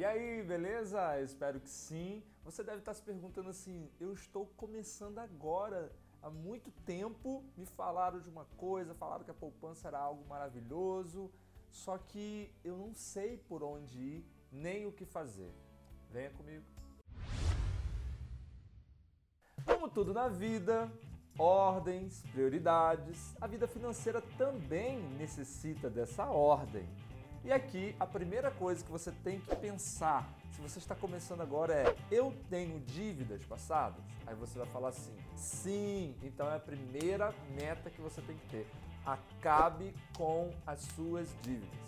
E aí, beleza? Espero que sim. Você deve estar se perguntando assim: eu estou começando agora. Há muito tempo me falaram de uma coisa, falaram que a poupança era algo maravilhoso, só que eu não sei por onde ir nem o que fazer. Venha comigo. Como tudo na vida, ordens, prioridades, a vida financeira também necessita dessa ordem. E aqui a primeira coisa que você tem que pensar, se você está começando agora, é: eu tenho dívidas passadas? Aí você vai falar assim: sim. Então é a primeira meta que você tem que ter. Acabe com as suas dívidas.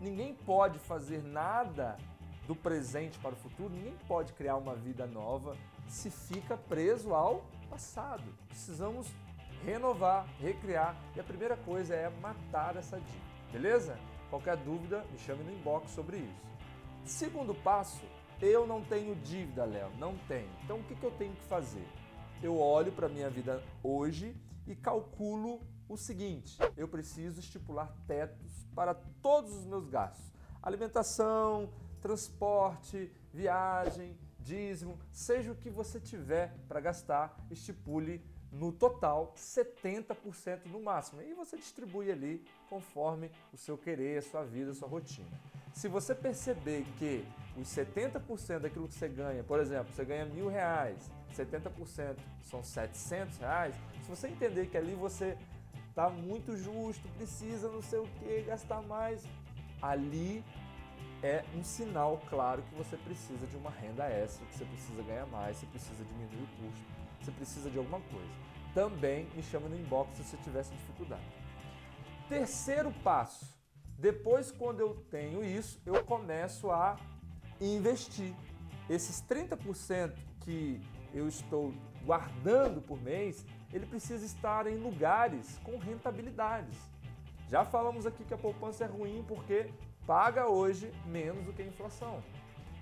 Ninguém pode fazer nada do presente para o futuro, ninguém pode criar uma vida nova se fica preso ao passado. Precisamos renovar, recriar e a primeira coisa é matar essa dívida, beleza? Qualquer dúvida, me chame no inbox sobre isso. Segundo passo, eu não tenho dívida, Léo, não tenho. Então o que, eu tenho que fazer? Eu olho para a minha vida hoje e calculo o seguinte: eu preciso estipular tetos para todos os meus gastos. Alimentação, transporte, viagem, dízimo, seja o que você tiver para gastar, estipule no total 70% no máximo. E você distribui ali conforme o seu querer, a sua vida, a sua rotina. Se você perceber que os 70% daquilo que você ganha, por exemplo, você ganha mil reais, 70% são 700 reais, se você entender que ali você está muito justo, precisa não sei o que, gastar mais, ali é um sinal claro que você precisa de uma renda extra, que você precisa ganhar mais, você precisa diminuir o custo, você precisa de alguma coisa. Também me chama no inbox se você tivesse dificuldade. Terceiro passo. Depois, quando eu tenho isso, eu começo a investir. Esses 30% que eu estou guardando por mês, ele precisa estar em lugares com rentabilidades. Já falamos aqui que a poupança é ruim porque paga hoje menos do que a inflação.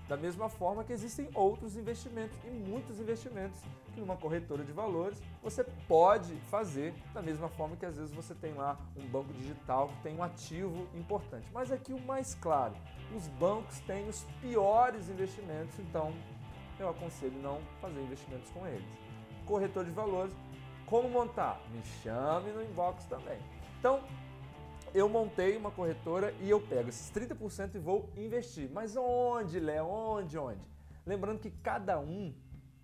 Da mesma forma que existem outros investimentos e muitos investimentos que numa corretora de valores você pode fazer da mesma forma que às vezes você tem lá um banco digital que tem um ativo importante. Mas aqui o mais claro, os bancos têm os piores investimentos, então eu aconselho não fazer investimentos com eles. Corretor de valores, como montar? Me chame no inbox também. Então, eu montei uma corretora e eu pego esses 30% e vou investir. Mas onde, Léo? Onde, onde? Lembrando que cada um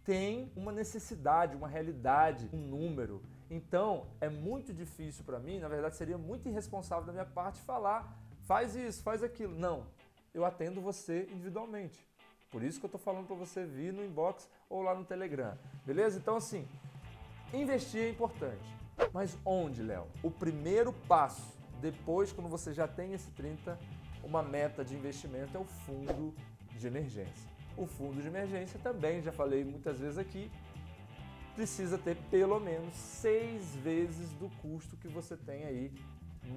tem uma necessidade, uma realidade, um número. Então, é muito difícil para mim, na verdade seria muito irresponsável da minha parte falar, faz isso, faz aquilo. Não, eu atendo você individualmente. Por isso que eu estou falando para você vir no inbox ou lá no Telegram. Beleza? Então, assim, investir é importante. Mas onde, Léo? O primeiro passo depois, quando você já tem esse 30, uma meta de investimento é o fundo de emergência. O fundo de emergência também, já falei muitas vezes aqui, precisa ter pelo menos seis vezes do custo que você tem aí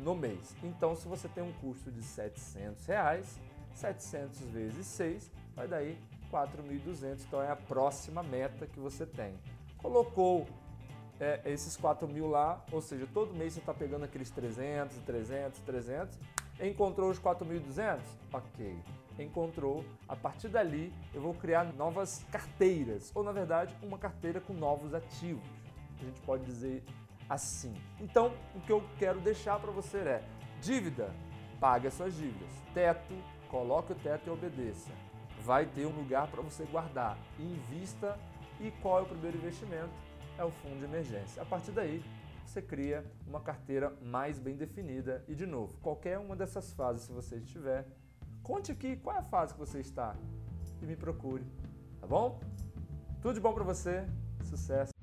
no mês. Então, se você tem um custo de 700 reais, 700 vezes 6 vai dar aí 4.200. Então, é a próxima meta que você tem. Colocou é, esses 4 mil lá, ou seja, todo mês você está pegando aqueles 300, 300, 300, encontrou os 4.200? Ok, encontrou. A partir dali, eu vou criar novas carteiras, ou na verdade, uma carteira com novos ativos. A gente pode dizer assim. Então, o que eu quero deixar para você é: dívida, pague as suas dívidas. Teto, coloque o teto e obedeça. Vai ter um lugar para você guardar. Invista. E qual é o primeiro investimento? É o fundo de emergência. A partir daí, você cria uma carteira mais bem definida. E, de novo, qualquer uma dessas fases, se você estiver, conte aqui qual é a fase que você está e me procure, tá bom? Tudo de bom para você, sucesso!